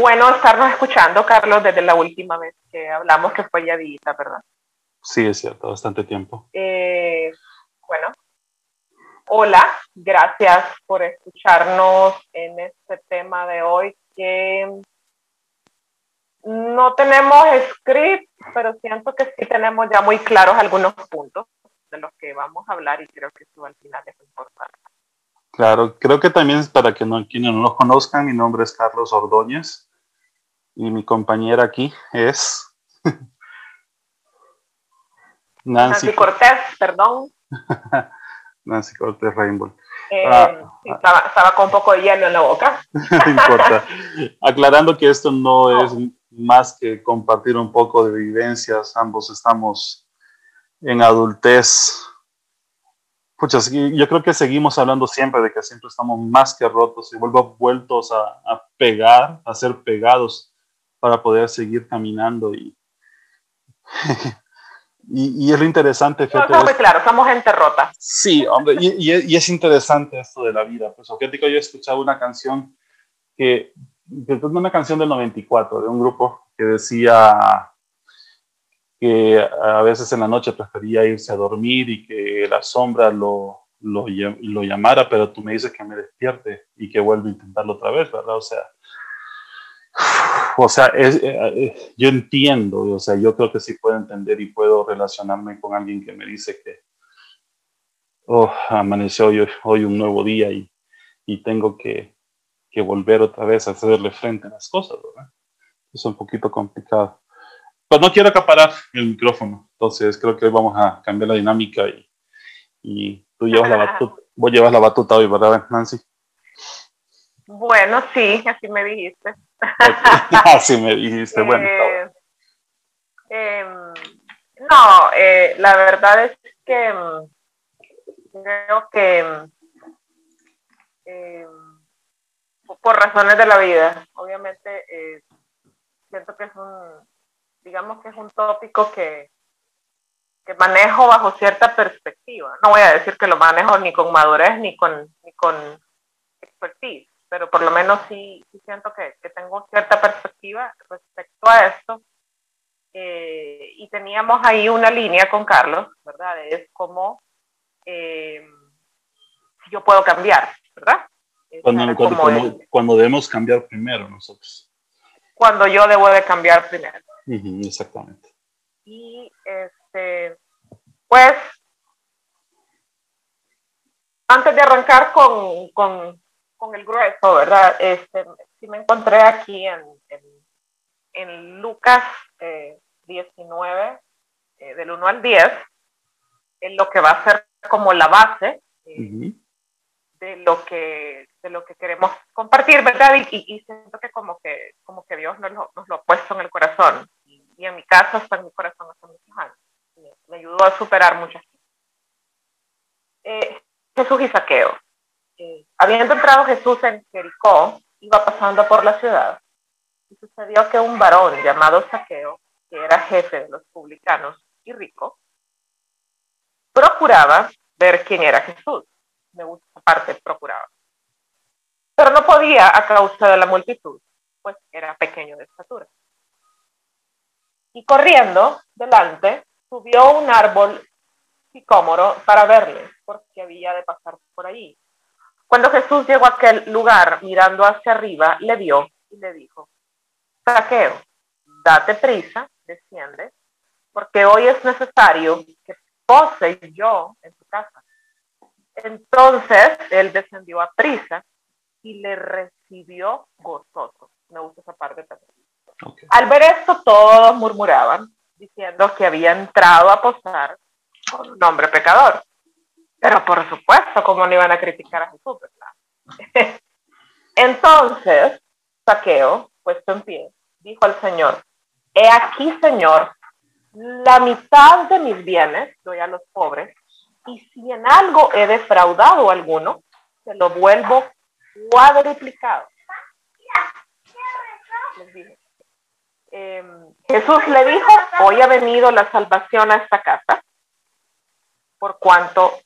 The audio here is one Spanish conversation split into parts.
bueno estarnos escuchando, Carlos, desde la última vez que hablamos, que fue ya dita, ¿verdad? Sí, es cierto, bastante tiempo. Eh, bueno, hola, gracias por escucharnos en este tema de hoy que no tenemos script, pero siento que sí tenemos ya muy claros algunos puntos de los que vamos a hablar y creo que eso al final es importante. Claro, creo que también para que no, quienes no nos conozcan, mi nombre es Carlos Ordóñez y mi compañera aquí es Nancy, Cortés, perdón. Nancy Cortés Rainbow. Eh, ah, estaba, con un poco de hielo en la boca. no importa. Aclarando que esto no es más que compartir un poco de vivencias, ambos estamos en adultez. Pucha, yo creo que seguimos hablando siempre de que siempre estamos más que rotos y vuelvo vueltos a, a pegar, a ser pegados para poder seguir caminando y Y, es lo interesante, fíjate. No, claro, somos gente rota. Sí, hombre, y, y, es interesante esto de la vida. Pues, fíjate que yo he escuchado una canción que, una canción del 94, de un grupo que decía que a veces en la noche prefería irse a dormir y que la sombra lo, lo, lo llamara, pero tú me dices que me despierte y que vuelva a intentarlo otra vez, ¿verdad? O sea, o sea, es, eh, eh, yo entiendo, o sea, yo creo que sí puedo entender y puedo relacionarme con alguien que me dice que oh, amaneció hoy, hoy un nuevo día y, y tengo que, que, volver otra vez a hacerle frente a las cosas, ¿verdad? Es un poquito complicado. Pero no quiero acaparar el micrófono, entonces creo que hoy vamos a cambiar la dinámica y, y tú llevas la batuta, vos llevas la batuta hoy, ¿verdad, Nancy? Bueno, sí, así me dijiste. así me dijiste, bueno. Eh, em, no, eh, la verdad es que em, creo que em, por razones de la vida, obviamente eh, siento que es un, digamos que es un tópico que, que manejo bajo cierta perspectiva. No voy a decir que lo manejo ni con madurez ni con, ni con expertise pero por lo menos sí, siento que, tengo cierta perspectiva respecto a esto. Eh, y teníamos ahí una línea con Carlos, ¿verdad? Es como eh, yo puedo cambiar, ¿verdad? Cuando, debemos cambiar primero nosotros. Cuando yo debo de cambiar primero. exactamente. Y este, pues, antes de arrancar con, con con el grueso, ¿verdad? Este, sí me encontré aquí en, en, Lucas 19, eh, eh, del 1 al 10, en lo que va a ser como la base eh, de, lo que, de lo que queremos compartir, ¿verdad? Y, siento que como que, como que Dios nos lo, nos lo ha puesto en el corazón. Y, en mi caso está en mi corazón hace muchos años. Me, ayudó a superar muchas cosas. Jesús y Saqueo habiendo entrado Jesús en Jericó, iba pasando por la ciudad, y sucedió que un varón llamado Saqueo, que era jefe de los publicanos y rico, procuraba ver quién era Jesús. Me gusta esa parte, procuraba. Pero no podía a causa de la multitud, pues era pequeño de estatura. Y corriendo delante, subió un árbol sicómoro para verle, porque había de pasar por allí. Cuando Jesús llegó a aquel lugar mirando hacia arriba, le vio y le dijo, Saqueo, date prisa, desciende, porque hoy es necesario que pose yo en tu casa. Entonces él descendió a prisa y le recibió gozoso. Me gusta esa parte también. Al ver esto, todos murmuraban, diciendo que había entrado a posar con un hombre pecador. Pero por supuesto, ¿cómo no iban a criticar a Jesús, verdad? Entonces, Saqueo, puesto en pie, dijo al Señor, he aquí, Señor, la mitad de mis bienes doy a los pobres, y si en algo he defraudado a alguno, se lo vuelvo cuadruplicado. Em, Jesús le dijo, hoy ha venido la salvación a esta casa, por cuanto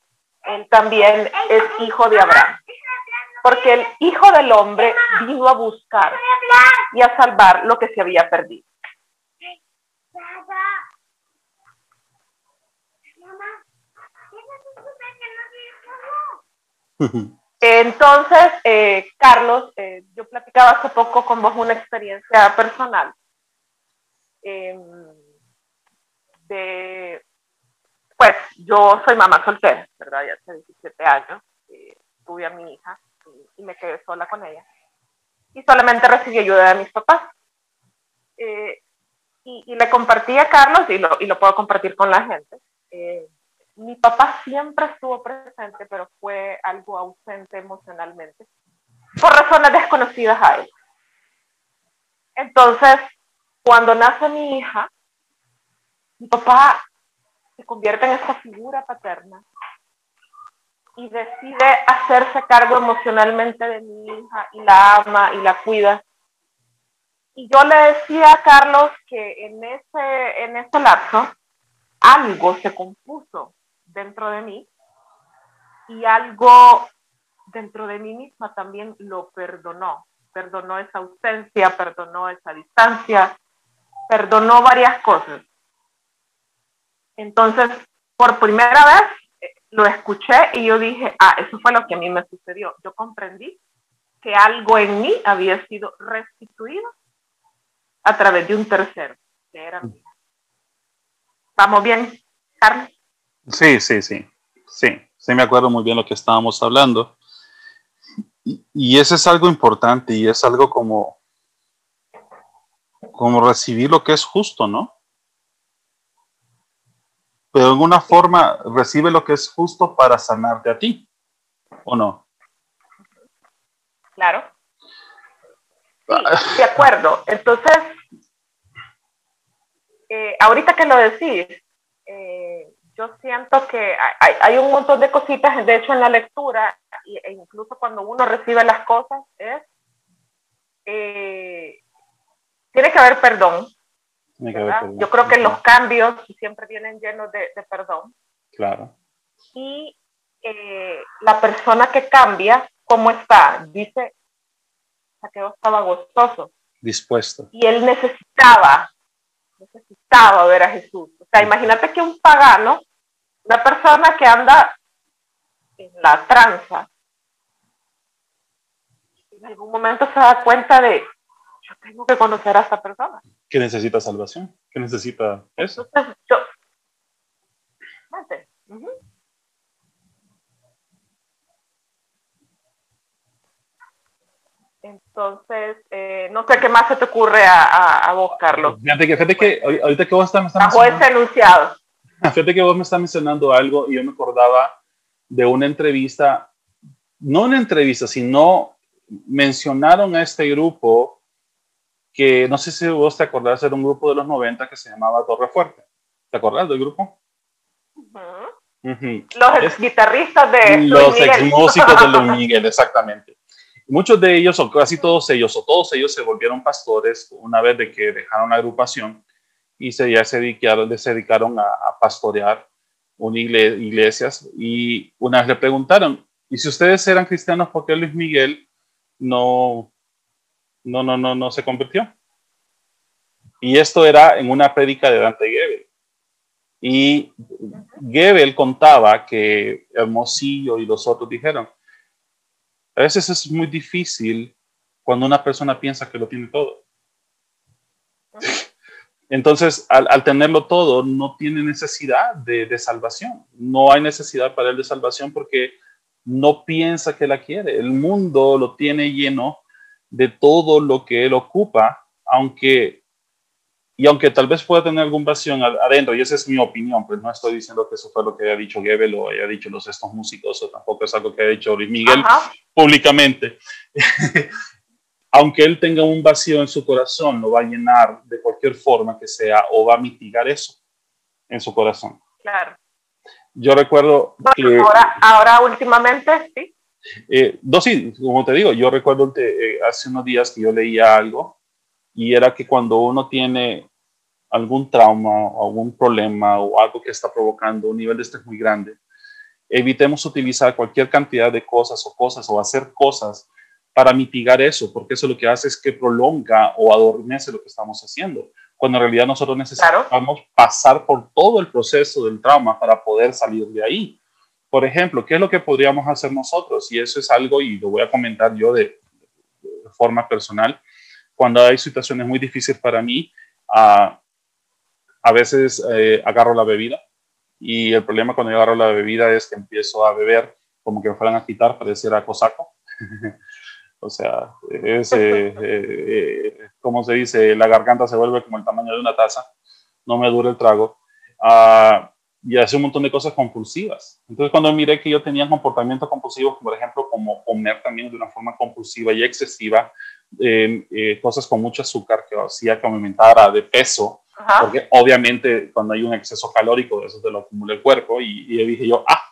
él también es hijo de Abraham. porque el Hijo del Hombre vino a buscar y a salvar lo que se había perdido. Entonces, eh, Carlos, eh, yo platicaba hace poco con vos una experiencia personal em, de, pues yo soy mamá soltera, ¿verdad? Ya hace 17 años, eh, tuve a mi hija y, me quedé sola con ella. Y solamente recibí ayuda de mis papás. Y, le compartí a Carlos y lo, y lo puedo compartir con la gente mi papá siempre estuvo presente, pero fue algo ausente emocionalmente, por razones desconocidas a él. Entonces, cuando nace mi hija, mi papá se convierte en esta figura paterna y decide hacerse cargo emocionalmente de mi hija y la ama y la cuida. Y yo le decía a Carlos que en ese, en ese lapso algo se compuso dentro de mí y algo dentro de mí misma también lo perdonó. Perdonó esa ausencia, perdonó esa distancia, perdonó varias cosas. Entonces, por primera vez eh, lo escuché y yo dije, ah, eso fue lo que a mí me sucedió. Yo comprendí que algo en mí había sido restituido a través de un tercero, que era mí. ¿Vamos bien, Carlos? Sí, sí, sí, sí, sí me acuerdo muy bien lo que estábamos hablando. Y, y ese es algo importante y es algo como, como recibir lo que es justo, ¿no? Pero de alguna forma recibe lo que es justo para sanarte a ti, ¿o no? Claro. Sí, de acuerdo. Entonces, eh, ahorita que lo decís, eh, yo siento que hay, un montón de cositas, de hecho en la lectura, e incluso cuando uno recibe las cosas, es, eh, tiene que haber perdón. Yo creo que los cambios siempre vienen llenos de, perdón. Claro. Y eh, la persona que cambia, ¿cómo está? Dice, que estaba gozoso. Dispuesto. Y él necesitaba necesitaba ver a Jesús. O sea, imagínate que un pagano, una persona que anda en la tranza, en algún momento se da cuenta de, yo tengo que conocer a esta persona. Que necesita salvación, que necesita eso. Entonces, yo, Entonces, eh, no sé qué más se te ocurre a, a, vos, Carlos. Fíjate que, fíjate que ahorita que vos estás Bajo ese enunciado. Fíjate que vos me estás mencionando algo y yo me acordaba de una entrevista, no una entrevista, sino mencionaron a este grupo que no sé si vos te acordás, era un grupo de los 90 que se llamaba Torre Fuerte. ¿Te acordás del grupo? Los ex guitarristas de Los ex músicos de Luis Miguel, exactamente. Muchos de ellos, o casi todos ellos, o todos ellos se volvieron pastores una vez de que dejaron la agrupación y se, ya se dedicaron, se dedicaron a, pastorear una iglesias. Y una vez le preguntaron, ¿y si ustedes eran cristianos, por qué Luis Miguel no, no, no, no, no se convirtió? Y esto era en una prédica de Dante Gebel. Y Gebel contaba que Hermosillo y los otros dijeron, a veces es muy difícil cuando una persona piensa que lo tiene todo. Entonces, al, tenerlo todo, no tiene necesidad de, salvación. No hay necesidad para él de salvación porque no piensa que la quiere. El mundo lo tiene lleno de todo lo que él ocupa, aunque y aunque tal vez pueda tener algún vacío adentro, y esa es mi opinión, pues no estoy diciendo que eso fue lo que haya dicho Gebel o haya dicho los estos músicos, o tampoco es algo que haya dicho Luis Miguel públicamente. aunque él tenga un vacío en su corazón, lo va a llenar de cualquier forma que sea o va a mitigar eso en su corazón. Claro. Yo recuerdo que... Ahora, ahora últimamente, sí. Eh, sí, como te digo, yo recuerdo eh, hace unos días que yo leía algo y era que cuando uno tiene algún trauma o algún problema o algo que está provocando un nivel de estrés muy grande, evitemos utilizar cualquier cantidad de cosas o cosas o hacer cosas para mitigar eso, porque eso lo que hace es que prolonga o adormece lo que estamos haciendo, cuando en realidad nosotros necesitamos pasar por todo el proceso del trauma para poder salir de ahí. Por ejemplo, ¿qué es lo que podríamos hacer nosotros? Y eso es algo, y lo voy a comentar yo de, forma personal, cuando hay situaciones muy difíciles para mí, a veces eh, agarro la bebida y el problema cuando yo agarro la bebida es que empiezo a beber como que me fueran a quitar, pareciera cosaco. o sea, es, eh, eh, como se dice, la garganta se vuelve como el tamaño de una taza, no me dura el trago. Uh, y hace un montón de cosas compulsivas. Entonces, cuando miré que yo tenía comportamientos compulsivos, por ejemplo, como comer también de una forma compulsiva y excesiva, eh, eh, cosas con mucho azúcar que hacía que aumentara de peso, porque obviamente cuando hay un exceso calórico, eso te lo acumula el cuerpo, y, y dije yo, ah,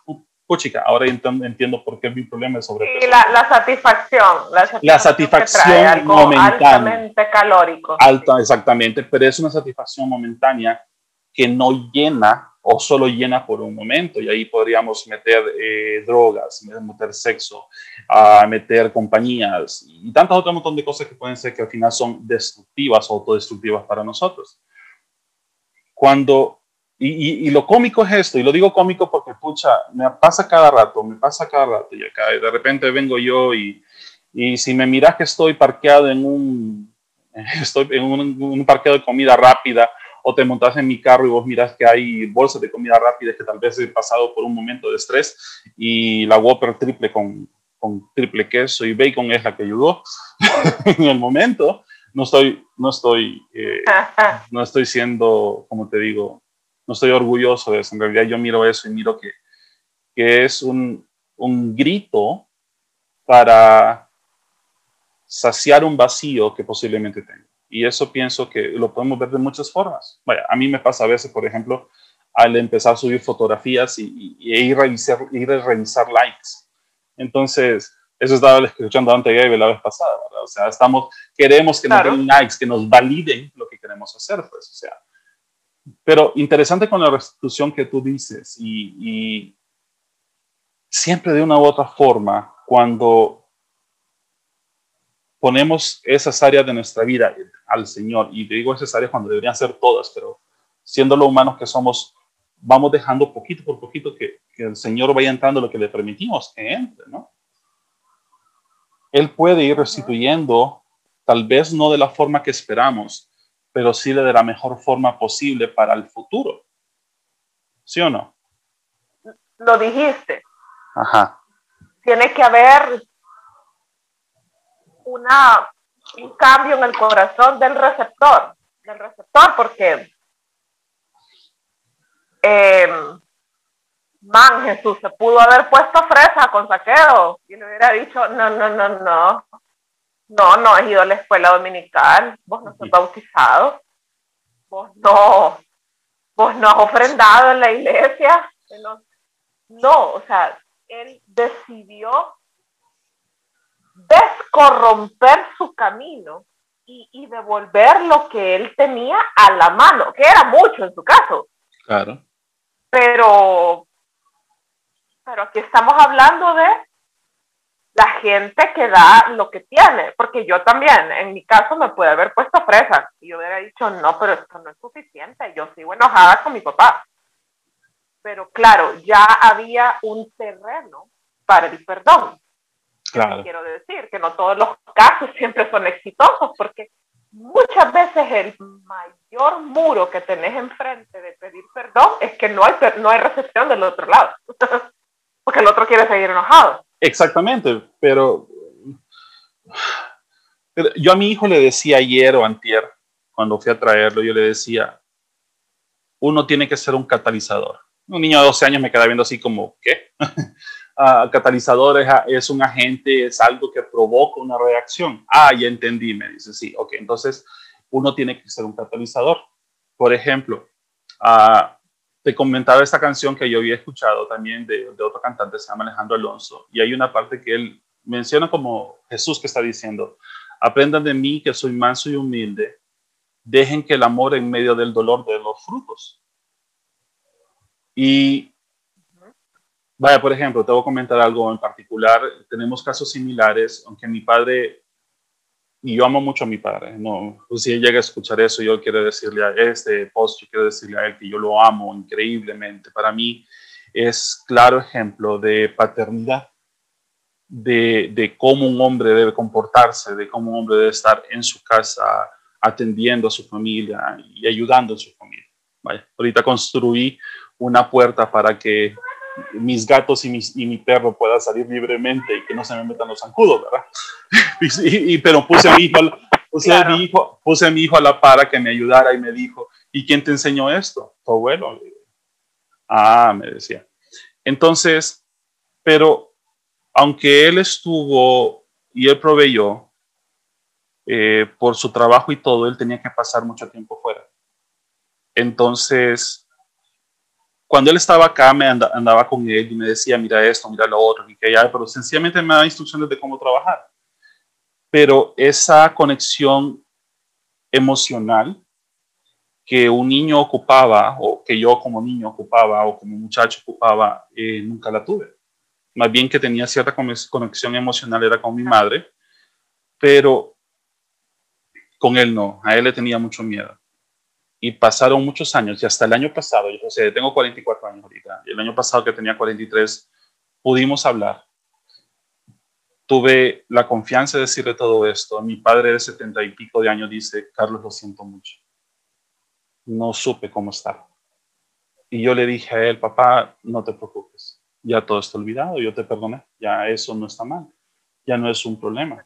puchica, ahora entiendo, por qué mi problema es sobrepeso. Y la, la, satisfacción, la satisfacción, la satisfacción momentánea. altamente calórico. Alta, exactamente, pero es una satisfacción momentánea que no llena o solo llena por un momento. Y ahí podríamos meter eh, drogas, meter sexo, a meter compañías y tantas otras montón de cosas que pueden ser que al final son destructivas o autodestructivas para nosotros. Cuando, y, y, lo cómico es esto, y lo digo cómico porque, pucha, me pasa cada rato, me pasa cada rato, y acá de repente vengo yo y, y si me miras que estoy parqueado en un, estoy en un, un parqueo de comida rápida, o te montas en mi carro y vos miras que hay bolsas de comida rápida que tal vez he pasado por un momento de estrés y la Whopper triple con, con triple queso y bacon es la que ayudó en el momento. No estoy, no estoy, eh, no estoy siendo, como te digo, no estoy orgulloso de eso. En realidad yo miro eso y miro que, que es un, un grito para saciar un vacío que posiblemente tengo. Y eso pienso que lo podemos ver de muchas formas. Vaya, a mí me pasa a veces, por ejemplo, al empezar a subir fotografías y, ir, a revisar, ir a revisar likes. Entonces, eso estaba escuchando antes Gabe la vez pasada, ¿verdad? O sea, estamos, queremos que nos den likes, que nos validen lo que queremos hacer, pues, o sea. Pero interesante con la restitución que tú dices y, y siempre de una u otra forma, cuando ponemos esas áreas de nuestra vida al Señor, y te digo esas áreas cuando deberían ser todas, pero siendo lo humanos que somos, vamos dejando poquito por poquito que, que el Señor vaya entrando lo que le permitimos que entre, ¿no? Él puede ir restituyendo, tal vez no de la forma que esperamos, pero sí de la mejor forma posible para el futuro. ¿Sí o no? Lo dijiste. Ajá. Tiene que haber una, un cambio en el corazón del receptor, del receptor, porque em, man, Jesús se pudo haber puesto fresa con saqueo y le hubiera dicho, no, no, no, no, no, no has ido a la escuela dominical, vos no sos bautizado, vos no, vos no has ofrendado en la iglesia, no, no o sea, él decidió descorromper su camino y, devolver lo que él tenía a la mano, que era mucho en su caso. Claro. Pero, pero aquí estamos hablando de la gente que da lo que tiene, porque yo también, en mi caso, me puede haber puesto fresa y yo hubiera dicho, no, pero esto no es suficiente, yo sigo enojada con mi papá. Pero claro, ya había un terreno para el perdón. Quiero decir que no todos los casos siempre son exitosos porque muchas veces el mayor muro que tenés enfrente de pedir perdón es que no hay, no hay recepción del otro lado. porque el otro quiere seguir enojado. Exactamente, pero, pero yo a mi hijo le decía ayer o antier, cuando fui a traerlo, yo le decía, uno tiene que ser un catalizador. Un niño de 12 años me queda viendo así como, ¿qué? catalizador es, un agente, es algo que provoca una reacción. Ah, ya entendí, me dice, sí, ok, entonces uno tiene que ser un catalizador. Por ejemplo, uh, te comentaba esta canción que yo había escuchado también de, de, otro cantante, se llama Alejandro Alonso, y hay una parte que él menciona como Jesús que está diciendo, aprendan de mí que soy manso y humilde, dejen que el amor en medio del dolor de los frutos. Y Vaya, por ejemplo, te voy a comentar algo en particular. Tenemos casos similares, aunque mi padre, y yo amo mucho a mi padre, no, pues si él llega a escuchar eso, yo quiero decirle a este post, yo quiero decirle a él que yo lo amo increíblemente. Para mí es claro ejemplo de paternidad, de, de cómo un hombre debe comportarse, de cómo un hombre debe estar en su casa atendiendo a su familia y ayudando a su familia. Vaya, ahorita construí una puerta para que mis gatos y, mis, y mi perro puedan salir libremente y que no se me metan los zancudos, ¿verdad? y, pero puse a, mi hijo, puse, a mi hijo, puse a mi hijo a la para que me ayudara y me dijo, ¿y quién te enseñó esto? Tu abuelo. Ah, me decía. Entonces, pero aunque él estuvo y él proveyó eh, por su trabajo y todo, él tenía que pasar mucho tiempo fuera. Entonces, cuando él estaba acá, me andaba con él y me decía, mira esto, mira lo otro, y que ya, pero sencillamente me daba instrucciones de cómo trabajar. Pero esa conexión emocional que un niño ocupaba, o que yo como niño ocupaba, o como muchacho ocupaba, eh, nunca la tuve. Más bien que tenía cierta conexión emocional era con mi madre, pero con él no, a él le tenía mucho miedo y pasaron muchos años y hasta el año pasado, yo tengo 44 años ahorita, y el año pasado que tenía 43, pudimos hablar. Tuve la confianza de decirle todo esto. Mi padre de 70 y pico de años dice, Carlos, lo siento mucho. No supe cómo estar. Y yo le dije a él, papá, no te preocupes, ya todo está olvidado, yo te perdoné, ya eso no está mal, ya no es un problema.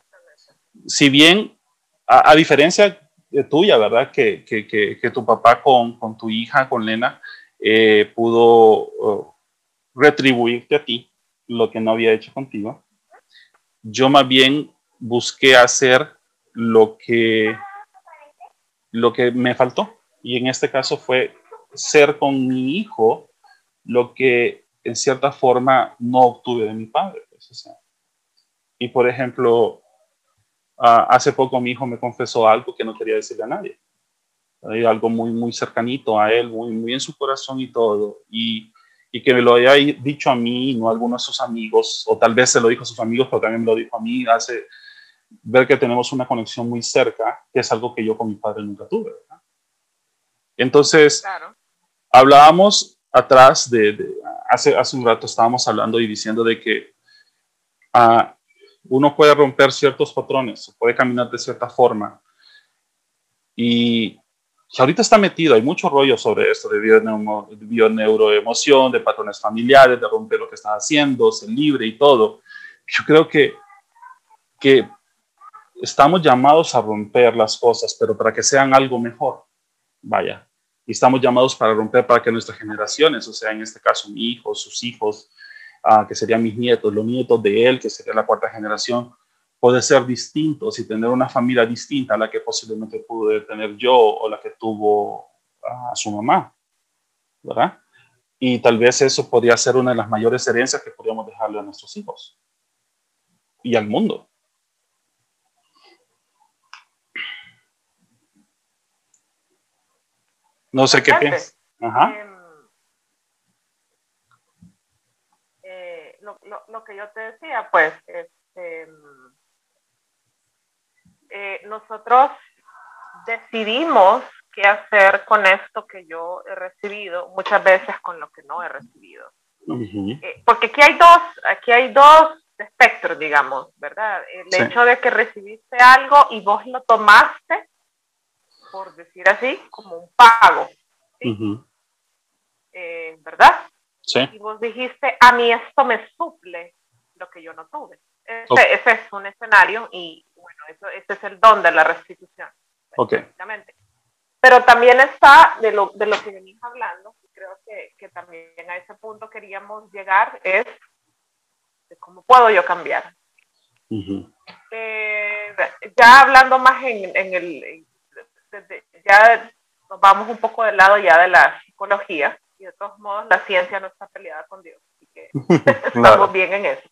Si bien, a diferencia tuya, ¿verdad? Que, que, que, tu papá con, con, tu hija, con Lena, eh, pudo uh, retribuirte a ti lo que no había hecho contigo. Yo más bien busqué hacer lo que, lo que me faltó. Y en este caso fue ser con mi hijo lo que en cierta forma no obtuve de mi padre. Y por ejemplo, Ah, hace poco mi hijo me confesó algo que no quería decirle a nadie. Hay algo muy, muy cercanito a él, muy, muy en su corazón y todo. Y, y que me lo haya dicho a mí, no a algunos de sus amigos, o tal vez se lo dijo a sus amigos, pero también me lo dijo a mí, hace ver que tenemos una conexión muy cerca, que es algo que yo con mi padre nunca tuve. Entonces, hablábamos atrás de, hace, hace un rato estábamos hablando y diciendo de que uh, uno puede romper ciertos patrones, puede caminar de cierta forma. Y, ahorita está metido, hay mucho rollo sobre esto de bioneuroemoción, de patrones familiares, de romper lo que estás haciendo, ser libre y todo. Yo creo que, que estamos llamados a romper las cosas, pero para que sean algo mejor. Vaya. Y estamos llamados para romper para que nuestras generaciones, o sea, en este caso mi hijo, sus hijos, que serían mis nietos, los nietos de él, que sería la cuarta generación, puede ser distintos y tener una familia distinta a la que posiblemente pude tener yo o la que tuvo a su mamá, ¿verdad? Y tal vez eso podría ser una de las mayores herencias que podríamos dejarle a nuestros hijos y al mundo. No sé qué piensas. Ajá. Lo, que yo te decía, pues, este, eh, nosotros decidimos qué hacer con esto que yo he recibido, muchas veces con lo que no he recibido. Eh, porque aquí hay dos, aquí hay dos espectros, digamos, ¿verdad? El hecho de que recibiste algo y vos lo tomaste, por decir así, como un pago, eh, ¿verdad? Y vos dijiste, a mí esto me suple lo que yo no tuve. Ese, es un escenario y bueno, eso, ese es el don de la restitución. Okay. Pero también está de lo, de lo que venís hablando, y creo que, que, también a ese punto queríamos llegar, es de cómo puedo yo cambiar. Eh, ya hablando más en, en el, ya nos vamos un poco del lado ya de la psicología, y de todos modos la ciencia no está peleada con Dios, así que estamos bien en eso.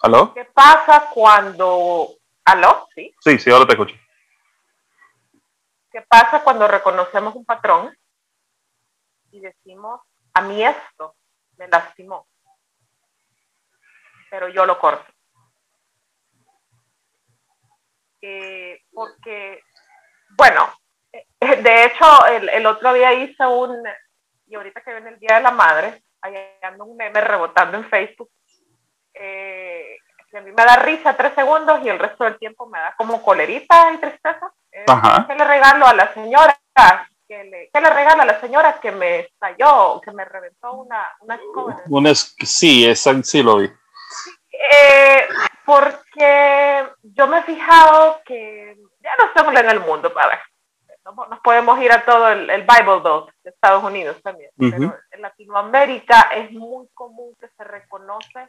¿Aló? ¿Qué pasa cuando... ¿Aló? Sí. Sí, sí, ahora te escucho. ¿Qué pasa cuando reconocemos un patrón y decimos, a mí esto me lastimó, pero yo lo corto. Eh, porque, bueno, de hecho, el, el, otro día hice un, y ahorita que viene el Día de la Madre, ahí ando un meme rebotando en Facebook, eh, que a mí me da risa tres segundos y el resto del tiempo me da como colerita y tristeza. Eh, ¿Qué le regalo a la señora? ¿Qué le, ¿Qué le regalo a la señora que me estalló, que me reventó una, una escoba? sí, esa sí lo vi. Eh, porque yo me he fijado que ya no estamos en el mundo, a ver, nos podemos ir a todo el, Bible Belt de Estados Unidos también, pero en Latinoamérica es muy común que se reconoce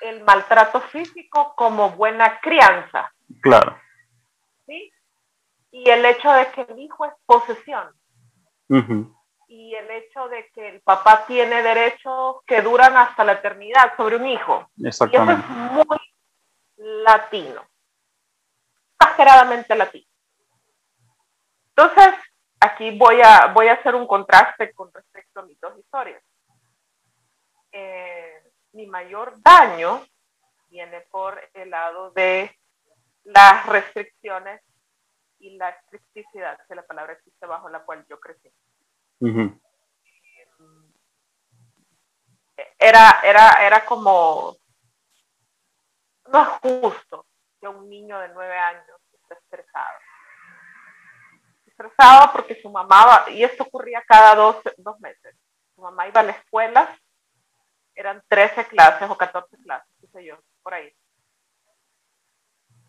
el maltrato físico como buena crianza. Claro. ¿Sí? Y el hecho de que el hijo es posesión. Y el hecho de que el papá tiene derechos que duran hasta la eternidad sobre un hijo. Exactamente. Y eso es muy latino. Exageradamente latino. Entonces, aquí voy a, voy a hacer un contraste con respecto a mis dos historias. Eh, mi mayor daño viene por el lado de las restricciones y la estricticidad, que la palabra existe bajo la cual yo crecí. Era, era, era como, no es justo que un niño de nueve años esté estresado. Estresado porque su mamá, y esto ocurría cada dos, dos meses, su mamá iba a la escuela eran 13 clases o 14 clases, qué sé yo, por ahí.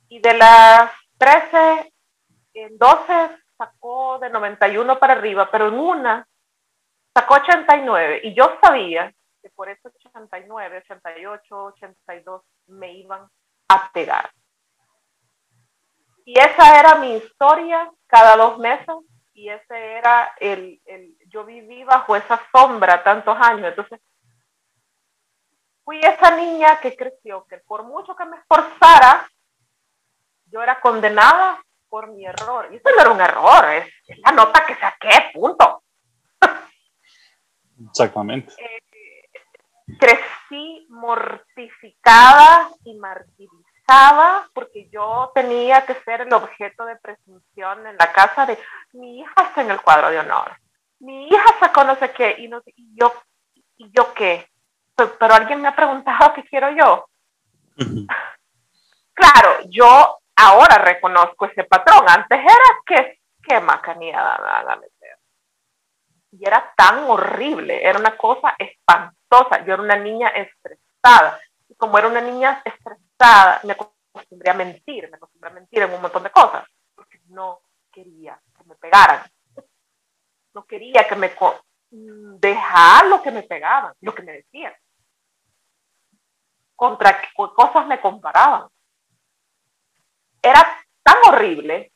Y de las 13, en 12 sacó de 91 para arriba, pero en una sacó 89 y yo sabía que por esos 89, 88, 82 me iban a pegar. Y esa era mi historia cada dos meses y ese era el, el yo viví bajo esa sombra tantos años. Entonces, fui esa niña que creció, que por mucho que me esforzara, yo era condenada por mi error. Y eso no era un error, es, la nota que saqué, punto. Exactamente. Eh, crecí mortificada y martirizada porque yo tenía que ser el objeto de presunción en la casa de mi hija está en el cuadro de honor. Mi hija sacó no sé qué y, no, y yo, ¿y yo qué? pero alguien me ha preguntado qué quiero yo. Claro, yo ahora reconozco ese patrón. Antes era que, qué macanía meter. Y era tan horrible, era una cosa espantosa. Yo era una niña estresada. Y como era una niña estresada, me acostumbré a mentir, me acostumbré a mentir en un montón de cosas, porque no quería que me pegaran. No quería que me dejar lo que me pegaban, lo que me decían contra qué cosas me comparaban. Era tan horrible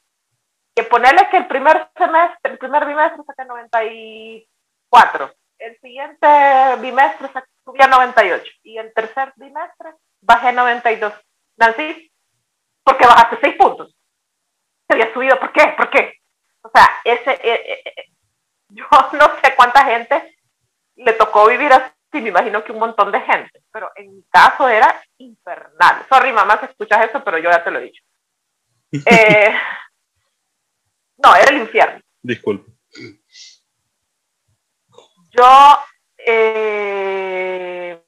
que ponerle que el primer semestre, el primer bimestre saqué 94, el siguiente bimestre subía 98 y el tercer bimestre bajé 92. Nancy, ¿por qué bajaste 6 puntos? Se había subido, ¿por qué? ¿Por qué? O sea, ese, eh, eh, eh, yo no sé cuánta gente le tocó vivir así sí, me imagino que un montón de gente, pero en mi caso era infernal. Sorry, mamá, si escuchas eso, pero yo ya te lo he dicho. Eh, no, era el infierno. Disculpe. Yo, eh,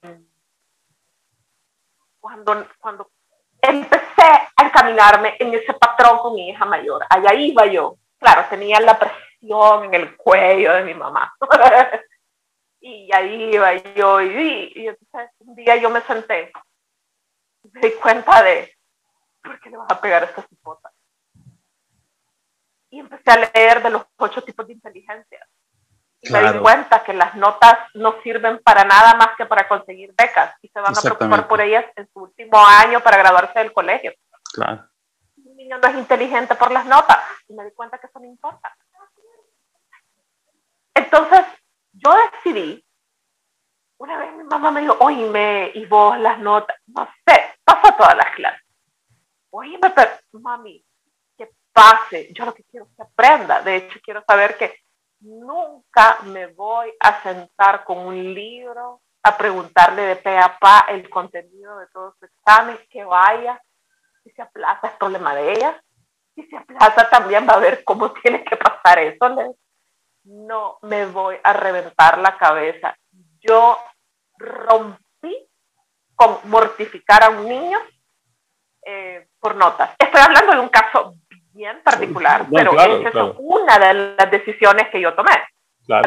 cuando, cuando empecé encaminarme en ese patrón con mi hija mayor, allá iba yo. Claro, tenía la presión en el cuello de mi mamá. Y ahí iba yo y, y entonces un día yo me senté y me di cuenta de, ¿por qué le vas a pegar a esta cipota? Y empecé a leer de los ocho tipos de inteligencia. Y me di cuenta que las notas no sirven para nada más que para conseguir becas y se van a preocupar por ellas en su último año para graduarse del colegio. Claro. Un niño no es inteligente por las notas y me di cuenta que eso no importa. Entonces, yo decidí, una vez mi mamá me dijo, oíme, y vos las notas, no sé, pasa todas las clases. Oíme, pero mami, que pase, yo lo que quiero es que aprenda, de hecho quiero saber que nunca me voy a sentar con un libro a preguntarle de pe a pa el contenido de todo su examen, que vaya, se aplaza es problema de ella, si se aplaza también va a ver cómo tiene que pasar eso. No me voy a reventar la cabeza. Yo rompí con mortificar a un niño eh, por notas. Estoy hablando de un caso bien particular, pero esa es una de las decisiones que yo tomé.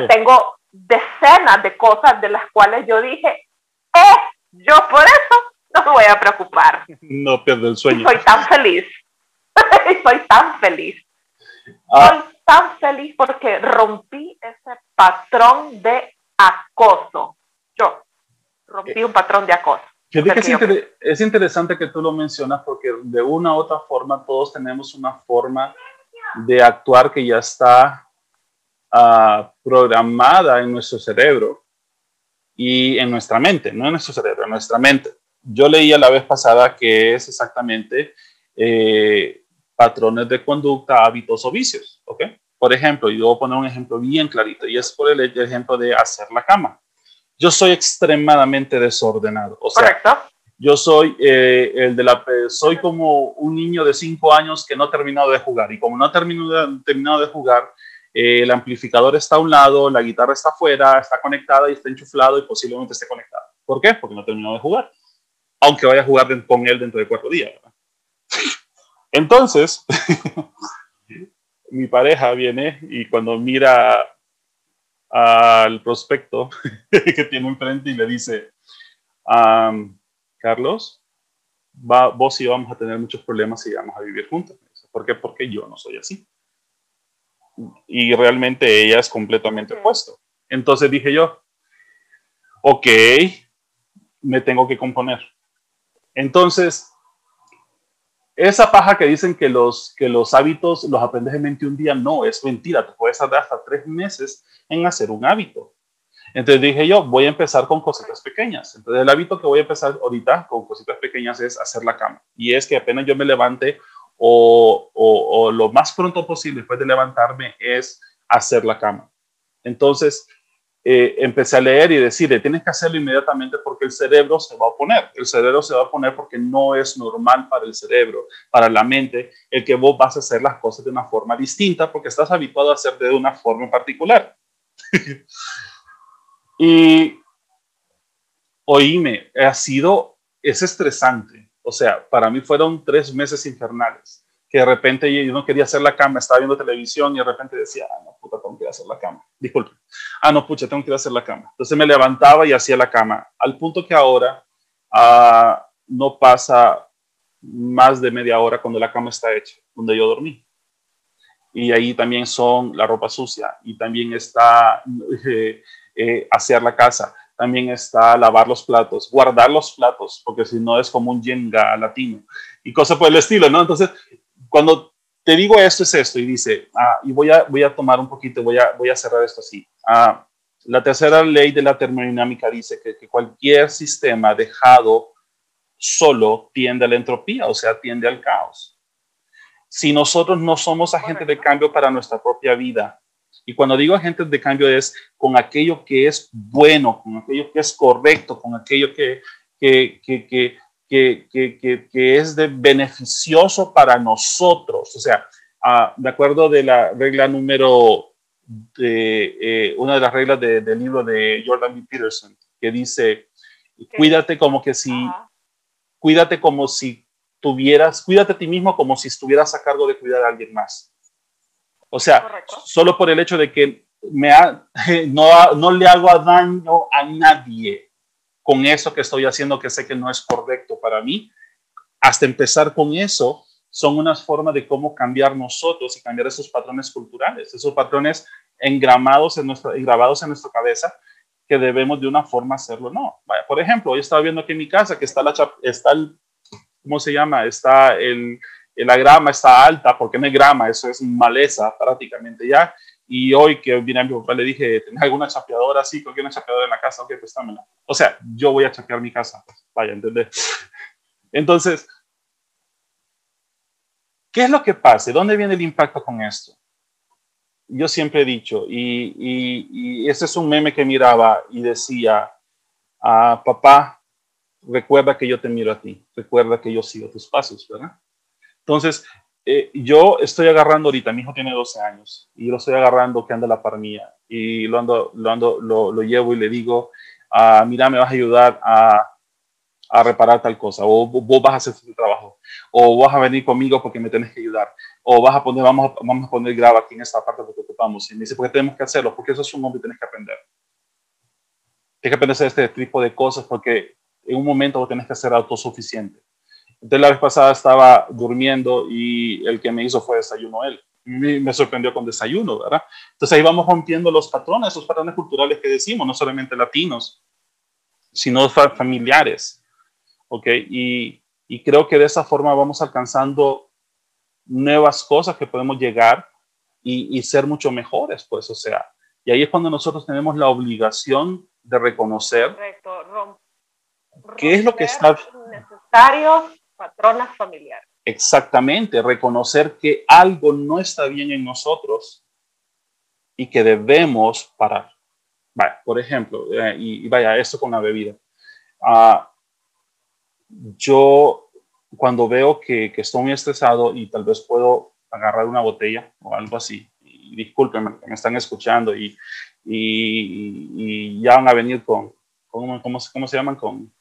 Tengo decenas de cosas de las cuales yo dije, eh, yo por eso no me voy a preocupar. No pierdo el sueño. soy tan feliz. soy tan feliz. Ah. Soy tan feliz porque rompí ese patrón de acoso. Yo rompí un patrón de acoso. es, interesante que tú lo mencionas porque de una u otra forma todos tenemos una forma de actuar que ya está uh, programada en nuestro cerebro y en nuestra mente, no en nuestro cerebro, en nuestra mente. Yo leía la vez pasada que es exactamente eh, patrones de conducta, hábitos o vicios, ¿ok? Por ejemplo, y voy a poner un ejemplo bien clarito, y es por el ejemplo de hacer la cama. Yo soy extremadamente desordenado, o sea, Correcto. yo soy eh, el de la, soy como un niño de cinco años que no ha terminado de jugar, y como no ha terminado, terminado de jugar, el amplificador está a un lado, la guitarra está afuera, está conectada y está enchuflado y posiblemente esté conectado. ¿Por qué? Porque no terminó de jugar. Aunque vaya a jugar con él dentro de cuatro días. Entonces, mi pareja viene y cuando mira al prospecto que tiene enfrente y le dice, Carlos, vos y yo vamos a tener muchos problemas si vamos a vivir juntos. ¿Por qué? Porque yo no soy así y realmente ella es completamente opuesto. Entonces dije yo, ok, me tengo que componer. Entonces, esa paja que dicen que los, que los hábitos los aprendes en 21 días, no, es mentira, te puedes tardar hasta tres meses en hacer un hábito. Entonces dije yo, voy a empezar con cositas pequeñas. Entonces el hábito que voy a empezar ahorita con cositas pequeñas es hacer la cama. Y es que apenas yo me levante o, lo más pronto posible después de levantarme es hacer la cama. Entonces, eh, empecé a leer y decirle, tienes que hacerlo inmediatamente porque el cerebro se va a oponer. El cerebro se va a oponer porque no es normal para el cerebro, para la mente, el que vos vas a hacer las cosas de una forma distinta porque estás habituado a hacer de una forma particular. y oíme, ha sido, es estresante o sea, para mí fueron tres meses infernales, que de repente yo no quería hacer la cama, estaba viendo televisión y de repente decía, ah, no, puta, tengo que ir a hacer la cama. Disculpe. Ah, no, pucha, tengo que ir a hacer la cama. Entonces me levantaba y hacía la cama, al punto que ahora ah, no pasa más de media hora cuando la cama está hecha, donde yo dormí. Y ahí también son la ropa sucia y también está eh, eh, hacer la casa también está lavar los platos, guardar los platos, porque si no es como un yenga latino y cosas por el estilo, ¿no? Entonces, cuando te digo esto es esto y dice, ah, y voy a, voy a tomar un poquito, voy a, voy a cerrar esto así. Ah, la tercera ley de la termodinámica dice que, que cualquier sistema dejado solo tiende a la entropía, o sea, tiende al caos. Si nosotros no somos agentes de cambio para nuestra propia vida, y cuando digo agentes de cambio es con aquello que es bueno, con aquello que es correcto, con aquello que, que, que, que, que es de beneficioso para nosotros. O sea, uh, de acuerdo de la regla número, de, eh, una de las reglas del libro de Jordan B. Peterson, que dice, cuídate como que si, cuídate como si tuvieras, cuídate a ti mismo como si estuvieras a cargo de cuidar a alguien más. O sea, solo por el hecho de que me no, no le hago daño a nadie con eso que estoy haciendo que sé que no es correcto para mí, hasta empezar con eso, son unas formas de cómo cambiar nosotros y cambiar esos patrones culturales, esos patrones engramados en nuestra, grabados en nuestra cabeza que debemos de una forma hacerlo. No, vaya, por ejemplo, hoy estaba viendo aquí en mi casa que está la está el, ¿cómo se llama? Está el, la grama está alta, porque no es grama, eso es maleza prácticamente ya. Y hoy que vine a mi papá le dije, ¿tenés alguna chapeadora así? ¿Cualquier una chapeadora en la casa? Ok, dámela. O sea, yo voy a chapear mi casa. Vaya, ¿entendés? Entonces, ¿qué es lo que pasa? ¿Dónde viene el impacto con esto? yo siempre he dicho, y, y, ese es un meme que miraba y decía, ah, papá, recuerda que yo te miro a ti, recuerda que yo sigo tus pasos, ¿verdad? Entonces, eh, yo estoy agarrando ahorita, mi hijo tiene 12 años, y lo estoy agarrando que anda la par mía, y lo, ando, lo, ando, lo, lo llevo y le digo, ah, mira, me vas a ayudar a, a reparar tal cosa, o vos vas a hacer tu trabajo, o vas a venir conmigo porque me tenés que ayudar, o vas a poner, vamos a, vamos a poner grava aquí en esta parte porque ocupamos. Y me dice, ¿por qué tenemos que hacerlo? Porque eso es un hombre y tienes que aprender. Tienes que aprender hacer este tipo de cosas porque en un momento vos tenés que ser autosuficiente. Entonces la vez pasada estaba durmiendo y el que me hizo fue desayuno él. Me, me sorprendió con desayuno, ¿verdad? Entonces ahí vamos rompiendo los patrones, esos patrones culturales que decimos, no solamente latinos, sino familiares. ¿Ok? Y, y creo que de esa forma vamos alcanzando nuevas cosas que podemos llegar y, y, ser mucho mejores, pues, o sea, y ahí es cuando nosotros tenemos la obligación de reconocer Correcto. qué es lo que está necesarios patronas familiares. Exactamente, reconocer que algo no está bien en nosotros y que debemos parar. Por ejemplo, eh, y, y, vaya, esto con la bebida. Uh, yo cuando veo que, que, estoy muy estresado y tal vez puedo agarrar una botella o algo así, y discúlpenme, me están escuchando y, y, y ya van a venir con, con ¿cómo, ¿cómo, se llaman? Con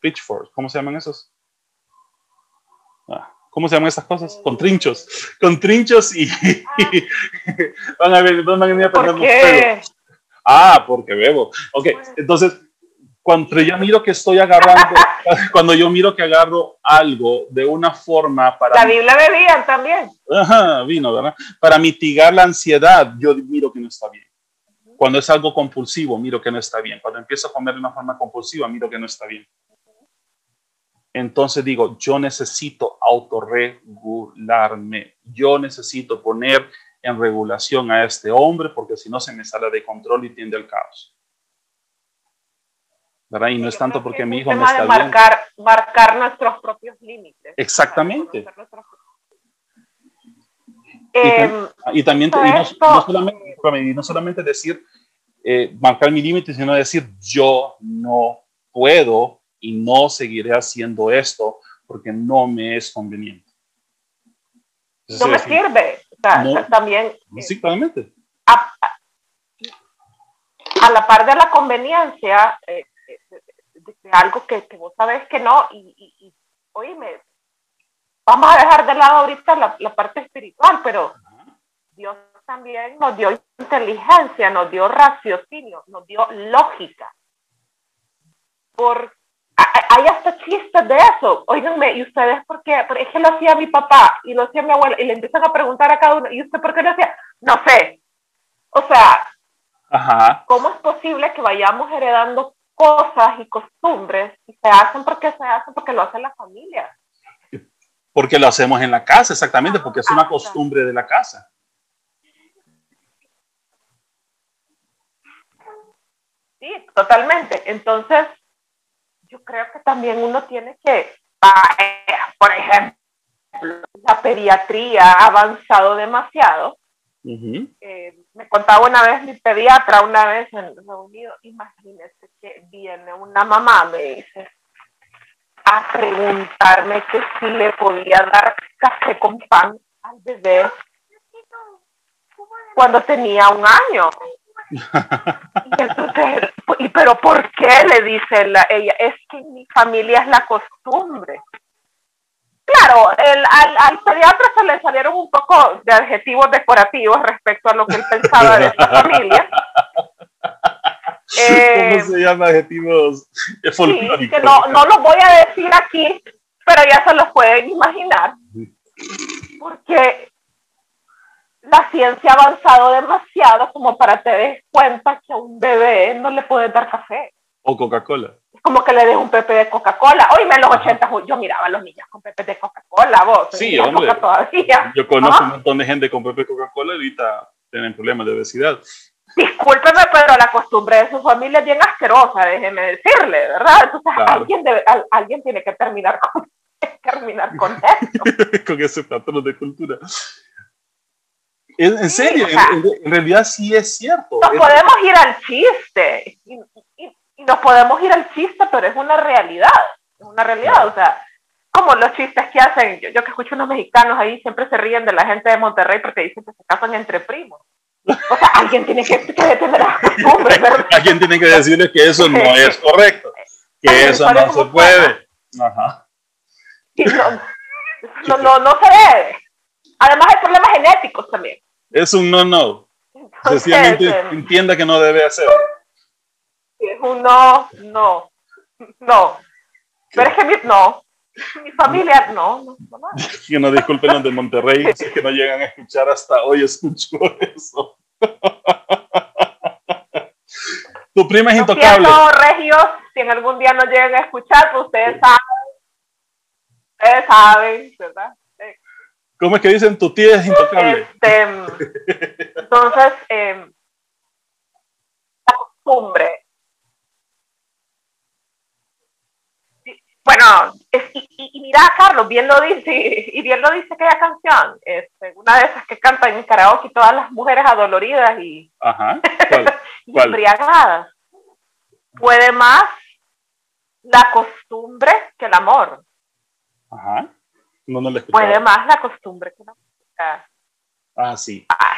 pitchforks, ¿cómo se llaman esos? Ah, ¿Cómo se llaman esas cosas? Con trinchos, con trinchos y, van a venir, van a venir a ¿Por qué? Ah, porque bebo. Ok, entonces cuando yo miro que estoy agarrando, cuando yo miro que agarro algo de una forma para... La Biblia bebían también. Ajá, vino, ¿verdad? Para mitigar la ansiedad, yo miro que no está bien. Cuando es algo compulsivo, miro que no está bien. Cuando empiezo a comer de una forma compulsiva, miro que no está bien. Entonces digo, yo necesito autorregularme. Yo necesito poner en regulación a este hombre porque si no se me sale de control y tiende al caos. ¿verdad? Y no es tanto porque mi hijo me está marcar, bien. Marcar nuestros propios límites. Exactamente. Eh, y, también, y no, no, solamente, no solamente decir, eh, marcar mi límite, sino decir, yo no puedo y no seguiré haciendo esto porque no me es conveniente. Entonces, no me sirve. O sea, no, también. Sí, claramente. A, a, la par de la conveniencia, eh, de algo que, que, vos sabes que no, y, y, y oíme, vamos a dejar de lado ahorita la, la parte espiritual, pero Dios también nos dio inteligencia, nos dio raciocinio, nos dio lógica. Por, hay hasta chistes de eso. Oíganme, ¿y ustedes por qué? Porque es que lo hacía mi papá y lo hacía mi abuela, y le empiezan a preguntar a cada uno, ¿y usted por qué lo hacía? No sé. O sea, Ajá. ¿cómo es posible que vayamos heredando cosas y costumbres y se hacen porque se hacen porque lo hace la familia. Porque lo hacemos en la casa, exactamente, porque es una costumbre de la casa. Sí, totalmente. Entonces, yo creo que también uno tiene que, eh, por ejemplo, la pediatría ha avanzado demasiado. Uh -huh. eh, me contaba una vez mi pediatra, una vez en reunido, imagínese que viene una mamá, me dice, a preguntarme que si le podía dar café con pan al bebé cuando tenía un año. Y entonces, ¿y pero por qué? Le dice la, ella, es que en mi familia es la costumbre. Claro, el, al, al, pediatra se le salieron un poco de adjetivos decorativos respecto a lo que él pensaba de esta familia. Eh, ¿Cómo se llama adjetivos sí, que no, no los voy a decir aquí, pero ya se los pueden imaginar. Porque la ciencia ha avanzado demasiado como para te des cuenta que a un bebé no le puedes dar café. O Coca-Cola como que le des un pepe de Coca-Cola. Oye, en los 80 yo miraba a los niños con pepe de Coca-Cola, vos. Sí, hombre. Todavía. Yo conozco ¿Ah? un montón de gente con pepe de Coca-Cola y ahorita tienen problemas de obesidad. Discúlpeme, pero la costumbre de su familia es bien asquerosa, déjeme decirle, ¿verdad? Entonces, claro. alguien, debe, alguien tiene que terminar con, terminar con esto. con ese patrón de cultura. En, serio, en, realidad sí es cierto. Nos podemos ir al chiste y, nos podemos ir al chiste, pero es una realidad, es una realidad, o sea, como los chistes que hacen, yo, que escucho unos mexicanos ahí siempre se ríen de la gente de Monterrey porque dicen que se casan entre primos. O sea, alguien tiene que, que detener la costumbre. alguien tiene que decirles que eso no es correcto, que eso no se puede. Ajá. No, no, no, se debe. Además hay problemas genéticos también. Es un no-no. Sencillamente eh, entienda que no debe hacer. Es un no, no, no. Pero es que mi, no, mi familia no, no, no. Que no disculpen los de Monterrey, si es que no llegan a escuchar hasta hoy, escucho eso. Tu prima es intocable. regios, si en algún día no llegan a escuchar, pues ustedes saben. Ustedes saben, ¿verdad? ¿Cómo es que dicen tu tía es intocable? Este, entonces, eh, la costumbre. Bueno, y, mira, Carlos, bien lo dice, y, bien lo dice aquella canción, este, una de esas que cantan en karaoke todas las mujeres adoloridas y, Ajá. y embriagadas. Puede más la costumbre que el amor. Ajá. No, no Puede más la costumbre que la música. Ah, sí. Ah,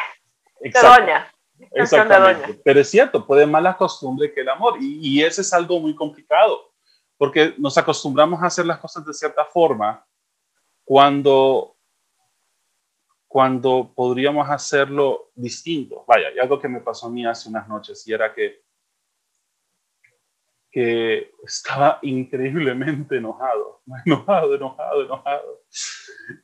de doña. Exactamente. Pero es cierto, puede más la costumbre que el amor. Y, y ese es algo muy complicado, porque nos acostumbramos a hacer las cosas de cierta forma cuando, cuando podríamos hacerlo distinto. Vaya, y algo que me pasó a mí hace unas noches, y era que que estaba increíblemente enojado, enojado, enojado, enojado,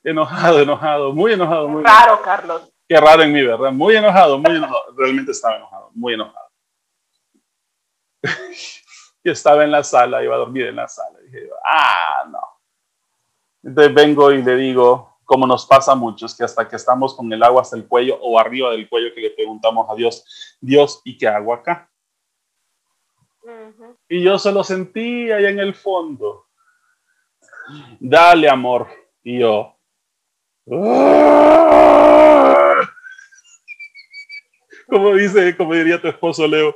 enojado, enojado, muy enojado. Muy raro, Carlos. Qué raro en mí, ¿verdad? Muy enojado, muy enojado. Realmente estaba enojado, muy enojado. y estaba en la sala, iba a dormir en la sala. Y dije, ah, no. Entonces vengo y le digo, como nos pasa a muchos, que hasta que estamos con el agua hasta el cuello o arriba del cuello, que le preguntamos a Dios, Dios, ¿y qué hago acá? Y yo solo sentí allá en el fondo. Dale, amor. Y yo. Como dice, como diría tu esposo Leo,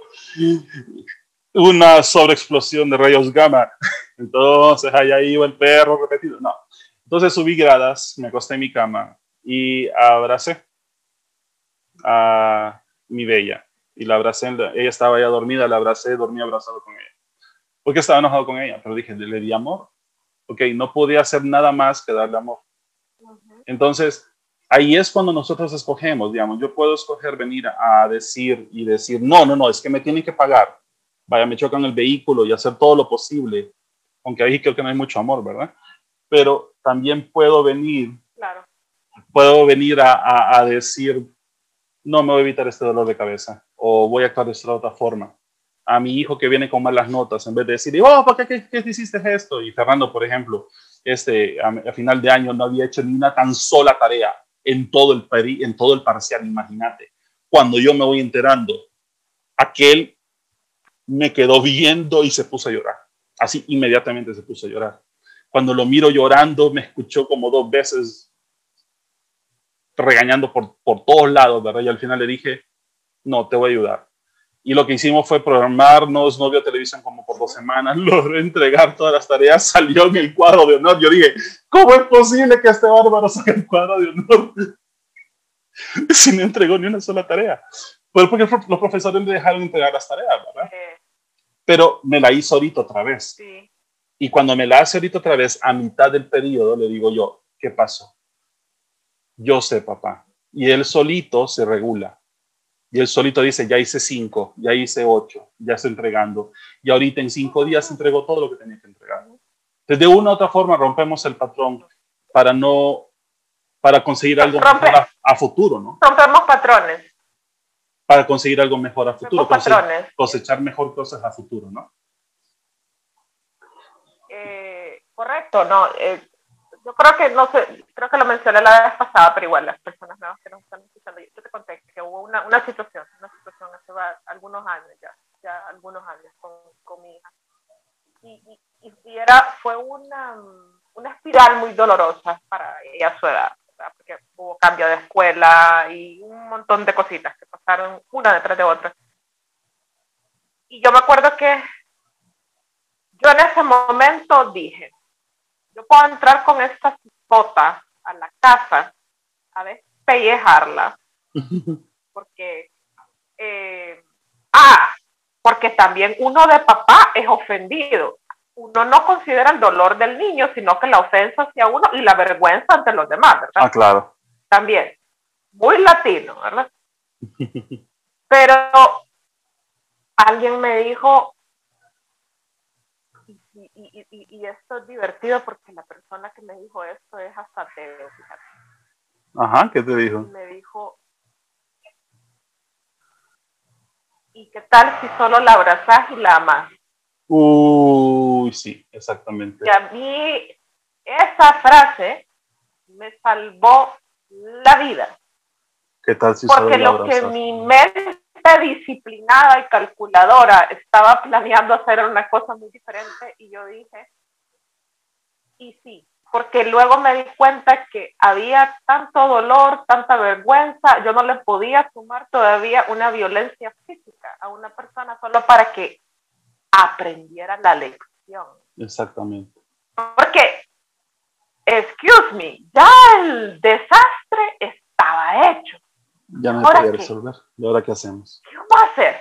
una sobreexplosión de rayos gamma. Entonces allá iba el perro repetido. No. Entonces subí gradas, me acosté en mi cama y abracé a mi bella y la abracé, ella estaba ya dormida, la abracé, dormí abrazado con ella. Porque estaba enojado con ella, pero dije, le di amor. Ok, no podía hacer nada más que darle amor. Entonces, ahí es cuando nosotros escogemos, digamos, yo puedo escoger venir a decir y decir, no, no, no, es que me tienen que pagar. Vaya, me chocan el vehículo y hacer todo lo posible, aunque ahí creo que no hay mucho amor, ¿verdad? Pero también puedo venir, claro. puedo venir a, a decir, no me voy a evitar este dolor de cabeza o voy a actuar de otra forma. A mi hijo que viene con malas notas, en vez de decir, oh, ¿por qué, qué, hiciste esto? Y Fernando, por ejemplo, este, a, final de año no había hecho ni una tan sola tarea en todo el, en todo el parcial, imagínate. Cuando yo me voy enterando, aquel me quedó viendo y se puso a llorar. Así inmediatamente se puso a llorar. Cuando lo miro llorando, me escuchó como dos veces regañando por, por todos lados, ¿verdad? Y al final le dije, no, te voy a ayudar. Y lo que hicimos fue programarnos, no vio televisión como por dos semanas, logró entregar todas las tareas, salió en el cuadro de honor. Yo dije, ¿cómo es posible que este bárbaro saque el cuadro de honor si no entregó ni una sola tarea? Pues porque los profesores le dejaron entregar las tareas, ¿verdad? Pero me la hizo ahorita otra vez. Y cuando me la hace ahorita otra vez, a mitad del periodo, le digo yo, ¿qué pasó? Yo sé, papá. Y él solito se regula y él solito dice, ya hice cinco, ya hice ocho, ya estoy entregando. Y ahorita en cinco días entregó todo lo que tenía que entregar. Entonces, de una u otra forma rompemos el patrón para no, para conseguir algo mejor a, futuro, ¿no? Rompemos patrones. Para conseguir algo mejor a futuro. Cosechar, cosechar mejor cosas a futuro, ¿no? Eh, correcto, no. Eh, yo creo que, no sé, creo que lo mencioné la vez pasada, pero igual las personas nuevas que nos están escuchando, yo te conté que hubo una, una situación, una situación hace algunos años ya, ya algunos años con, con mi hija. Y, y, era, fue una, una espiral muy dolorosa para ella a su edad, porque hubo cambio de escuela y un montón de cositas que pasaron una detrás de otra. Y yo me acuerdo que yo en ese momento dije, yo puedo entrar con esta cipota a la casa a despellejarla, porque, eh, ah, porque también uno de papá es ofendido. Uno no considera el dolor del niño, sino que la ofensa hacia uno y la vergüenza ante los demás, ¿verdad? Ah, claro. También. Muy latino, ¿verdad? Pero alguien me dijo, y, esto es divertido porque la persona que me dijo esto es hasta Teo, fíjate. Ajá, ¿qué te dijo? Me dijo, ¿y qué tal si solo la abrazas y la amas? Uy, sí, exactamente. Y a mí esa frase me salvó la vida. ¿Qué tal si Porque lo que mi mente disciplinada y calculadora estaba planeando hacer una cosa muy diferente y yo dije, y sí, porque luego me di cuenta que había tanto dolor, tanta vergüenza, yo no le podía sumar todavía una violencia física a una persona solo para que aprendiera la lección. Exactamente. Porque, excuse me, ya el desastre estaba hecho. Ya no se puede resolver. ¿Y ahora qué hacemos? ¿Qué vamos a hacer?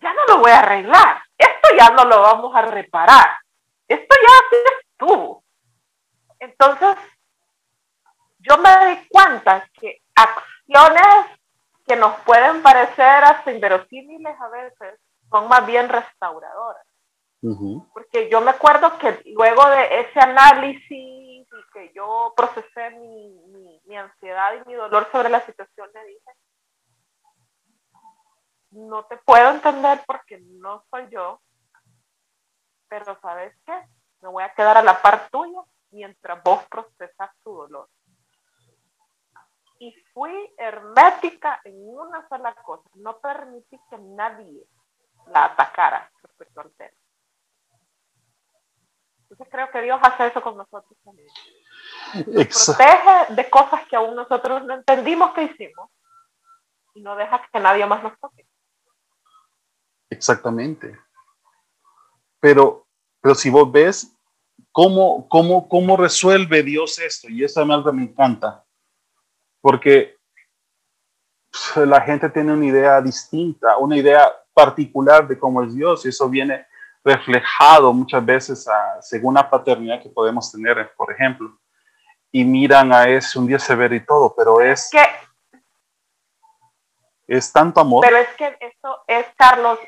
Ya no lo voy a arreglar. Esto ya no lo vamos a reparar. Esto ya estuvo. Entonces, yo me di cuenta que acciones que nos pueden parecer hasta inverosímiles a veces son más bien restauradoras. Porque yo me acuerdo que luego de ese análisis y que yo procesé mi, mi, ansiedad y mi dolor sobre la situación, le dije, no te puedo entender porque no soy yo, pero ¿sabes qué? Me voy a quedar a la par tuya mientras vos procesas tu dolor. Y fui hermética en una sola cosa, no permití que nadie la atacara respecto al tema. Entonces creo que Dios hace eso con nosotros también. Nos protege de cosas que aún nosotros no entendimos que hicimos y no deja que nadie más nos toque. Exactamente. Pero, pero si vos ves cómo, cómo, cómo resuelve Dios esto, y eso a me encanta, porque la gente tiene una idea distinta, una idea particular de cómo es Dios, y eso viene reflejado muchas veces a, según la paternidad que podemos tener, por ejemplo, y miran a ese un día severo y todo, pero es... Que, es tanto amor. Pero es que eso es, Carlos,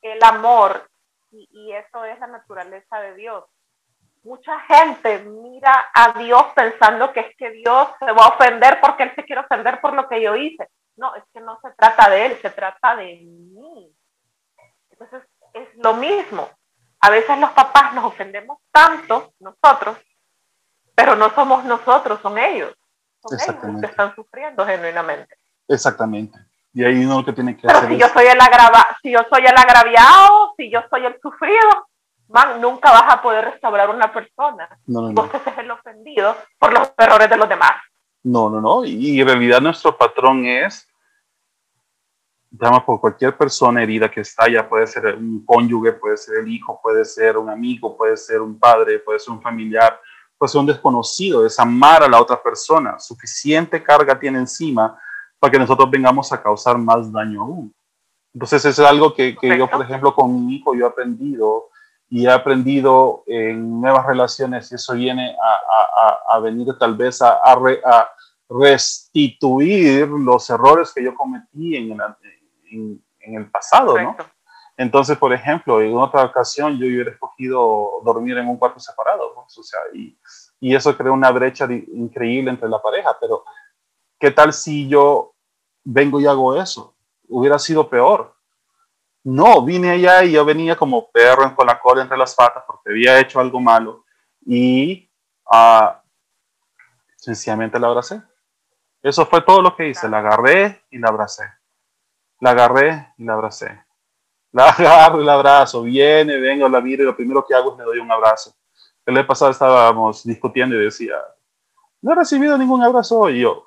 el amor, y, y eso es la naturaleza de Dios. Mucha gente mira a Dios pensando que es que Dios se va a ofender porque Él se quiere ofender por lo que yo hice. No, es que no se trata de Él, se trata de mí. Entonces, es lo mismo. A veces los papás nos ofendemos tanto, nosotros, pero no somos nosotros, son ellos. Son ellos que están sufriendo genuinamente. Exactamente. Y ahí uno que tiene que pero si yo soy el agrava si yo soy el agraviado, si yo soy el sufrido, man, nunca vas a poder restaurar una persona. No, no, Vos no. el ofendido por los errores de los demás. No, no, no. Y en realidad nuestro patrón es llama por cualquier persona herida que está allá, puede ser un cónyuge, puede ser el hijo, puede ser un amigo, puede ser un padre, puede ser un familiar, puede ser un desconocido, es amar a la otra persona. Suficiente carga tiene encima para que nosotros vengamos a causar más daño aún. Entonces es algo que, que yo, por ejemplo, con mi hijo yo he aprendido y he aprendido en nuevas relaciones y eso viene a, a, a venir tal vez a, a, restituir los errores que yo cometí en, el, en, el pasado, ¿no? Entonces, por ejemplo, en otra ocasión yo hubiera escogido dormir en un cuarto separado, ¿no? o sea, y, y, eso crea una brecha increíble entre la pareja, pero ¿qué tal si yo vengo y hago eso? Hubiera sido peor. No, vine allá y yo venía como perro con la cola entre las patas porque había hecho algo malo y uh, sencillamente la abracé. Eso fue todo lo que hice, la agarré y la abracé. La agarré y la abracé. La agarro la abrazo. Viene, vengo, la miro y lo primero que hago es le doy un abrazo. El día pasado estábamos discutiendo y decía, no he recibido ningún abrazo y yo,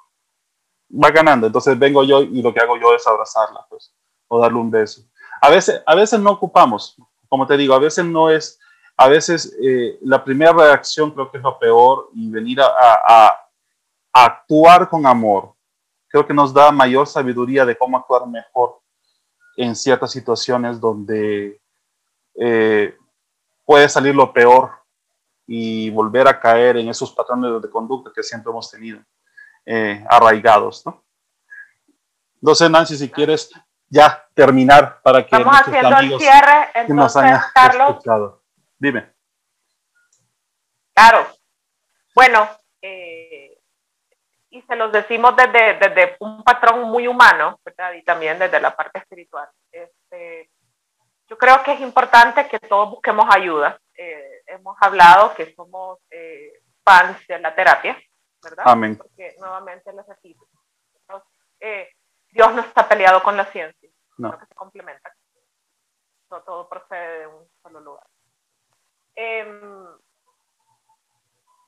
va ganando. Entonces vengo yo y lo que hago yo es abrazarla, pues, o darle un beso. A veces, a veces no ocupamos, como te digo, a veces no es, a veces eh, la primera reacción creo que es lo peor y venir a, a, actuar con amor. Creo que nos da mayor sabiduría de cómo actuar mejor en ciertas situaciones donde eh, puede salir lo peor y volver a caer en esos patrones de conducta que siempre hemos tenido eh, arraigados, ¿no? Entonces, Nancy, si quieres ya terminar para que Estamos haciendo el cierre, entonces, Carlos. Dime. Claro. Bueno, eh, y se los decimos desde, desde un patrón muy humano, ¿verdad? Y también desde la parte espiritual. Este, yo creo que es importante que todos busquemos ayuda. Eh, hemos hablado que somos eh, fans de la terapia, ¿verdad? Amén. Porque nuevamente les repito, eh, Dios no está peleado con la ciencia, no. que se complementan. No, todo procede de un solo lugar. Em,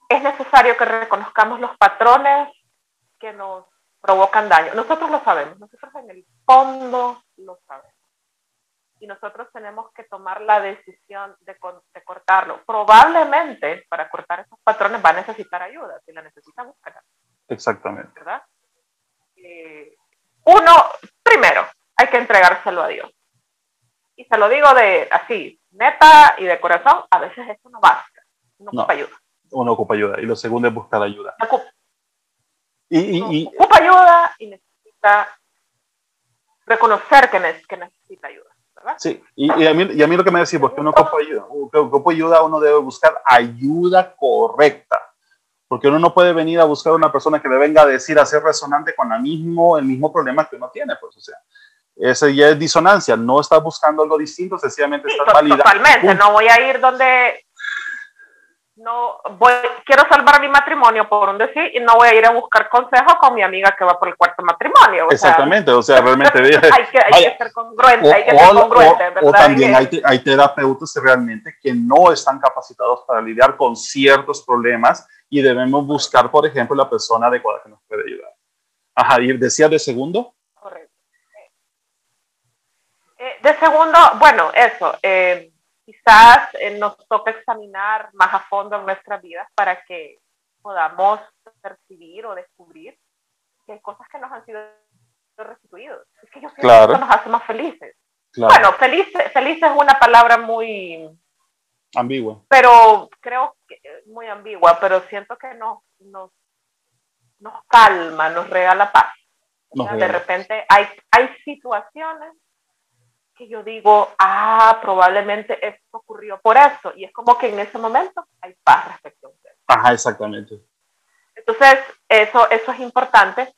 es necesario que reconozcamos los patrones que nos provocan daño. Nosotros lo sabemos, nosotros en el fondo lo sabemos y nosotros tenemos que tomar la decisión de, cortarlo. Probablemente para cortar esos patrones va a necesitar ayuda, si la necesita buscar. Exactamente. ¿Verdad? Eh, uno, primero, hay que entregárselo a Dios. Y se lo digo de así, neta y de corazón, a veces eso no basta. Uno ocupa ayuda. Uno ocupa ayuda. Y lo segundo es buscar ayuda. Ocupa. Y, y, ocupa ayuda y necesita reconocer que necesita ayuda. Sí, y, a mí, y a mí lo que me decís, porque uno ocupa ayuda, ocupa ayuda, uno debe buscar ayuda correcta, porque uno no puede venir a buscar una persona que le venga a decir, a ser resonante con la mismo, el mismo problema que uno tiene, pues, o sea, esa ya es disonancia, no está buscando algo distinto, sencillamente está validando. Totalmente, no voy a ir donde no voy, quiero salvar mi matrimonio por un decir y no voy a ir a buscar consejo con mi amiga que va por el cuarto matrimonio. Exactamente, o sea, realmente hay, que, hay que, ser congruente, o, hay que ser congruente, ¿verdad? O también hay, hay, terapeutas realmente que no están capacitados para lidiar con ciertos problemas y debemos buscar, por ejemplo, la persona adecuada que nos puede ayudar. Ajá, y decía de segundo. Correcto. Eh, de segundo, bueno, eso. Eh, quizás eh, nos toca examinar más a fondo en nuestras vidas para que podamos percibir o descubrir que hay cosas que nos han sido restituidos. Es que yo creo que eso nos hace más felices. Bueno, feliz, feliz es una palabra muy ambigua. Pero creo que muy ambigua, pero siento que nos, nos, nos calma, nos regala paz. de repente hay, hay situaciones que yo digo, ah, probablemente esto ocurrió por eso. Y es como que en ese momento hay paz respecto a usted. Ajá, exactamente. Entonces, eso, eso es importante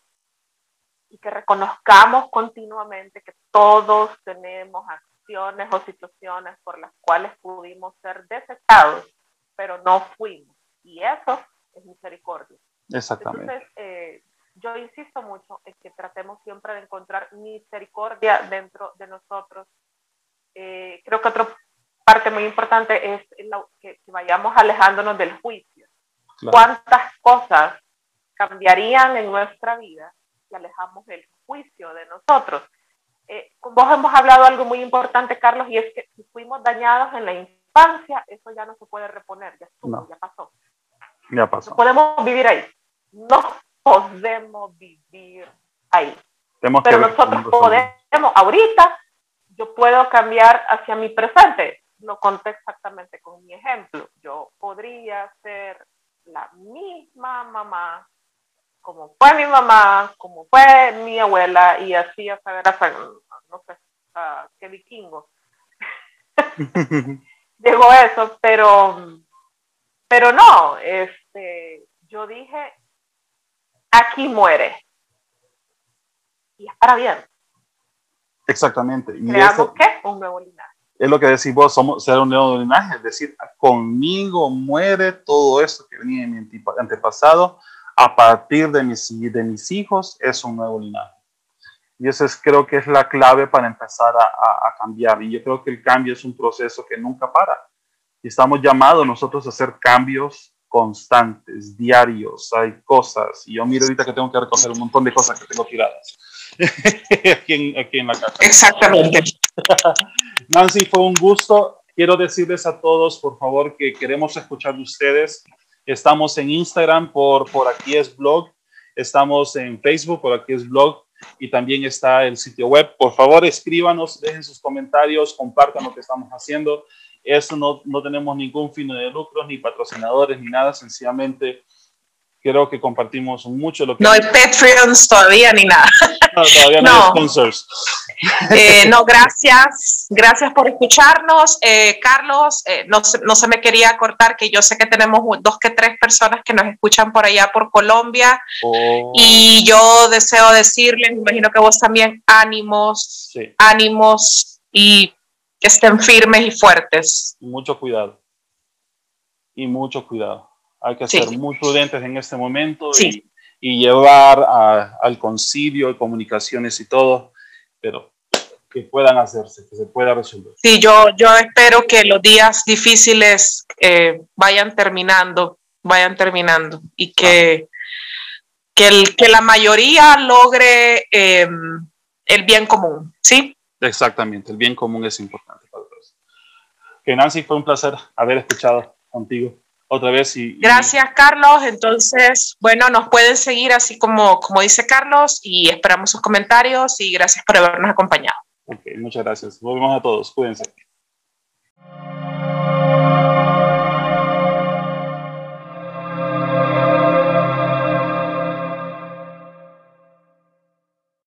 y que reconozcamos continuamente que todos tenemos acciones o situaciones por las cuales pudimos ser desechados, pero no fuimos. Y eso es misericordia. Exactamente. Entonces, eh, yo insisto mucho en que tratemos siempre de encontrar misericordia dentro de nosotros. Eh, creo que otra parte muy importante es que, vayamos alejándonos del juicio. ¿Cuántas cosas cambiarían en nuestra vida si alejamos el juicio de nosotros? Eh, con vos hemos hablado algo muy importante, Carlos, y es que si fuimos dañados en la infancia, eso ya no se puede reponer, ya estuvo, ya pasó. Ya pasó. No podemos vivir ahí. No podemos vivir ahí. Pero nosotros podemos, ahorita, yo puedo cambiar hacia mi presente. Lo conté exactamente con mi ejemplo. Yo podría ser la misma mamá, como fue mi mamá, como fue mi abuela, y así a saber hasta, no sé, qué vikingo. Llegó eso, pero, pero no, este, yo dije, aquí muere. Y es para bien. Exactamente. Y Creamos qué? Un nuevo linaje. Es lo que decís vos, somos ser un nuevo linaje, es decir, conmigo muere todo esto que venía de mi antepasado, a partir de mis, de mis hijos es un nuevo linaje. Y eso es, creo que es la clave para empezar a, a, cambiar. Y yo creo que el cambio es un proceso que nunca para. Y estamos llamados nosotros a hacer cambios constantes, diarios, hay cosas. Y yo miro ahorita que tengo que recoger un montón de cosas que tengo tiradas aquí, en, aquí en la casa. Exactamente. Nancy, fue un gusto. Quiero decirles a todos, por favor, que queremos escuchar de ustedes. Estamos en Instagram por, por aquí es blog. Estamos en Facebook por aquí es blog. Y también está el sitio web. Por favor, escríbanos, dejen sus comentarios, compartan lo que estamos haciendo. Eso no, no tenemos ningún fin de lucro, ni patrocinadores, ni nada. Sencillamente creo que compartimos mucho lo que... No hay Patreons todavía ni nada. No, todavía no, hay sponsors. Eh, no, gracias. Gracias por escucharnos. Eh, Carlos, eh, no, no, se me quería cortar que yo sé que tenemos dos que tres personas que nos escuchan por allá por Colombia. Oh. Y yo deseo decirles, me imagino que vos también, ánimos, ánimos y que estén firmes y fuertes. Mucho cuidado. Y mucho cuidado. Hay que ser muy prudentes en este momento y, llevar al concilio, comunicaciones y todo, pero que puedan hacerse, que se pueda resolver. Sí, yo, yo espero que los días difíciles eh, vayan terminando, vayan terminando y que, que, el, que la mayoría logre em, el bien común, ¿sí? Exactamente, el bien común es importante para todos. Que Nancy, fue un placer haber escuchado contigo otra vez. Y, Gracias, Carlos. Entonces, bueno, nos pueden seguir así como, como dice Carlos y esperamos sus comentarios y gracias por habernos acompañado. Ok, muchas gracias. Volvemos a todos. Cuídense.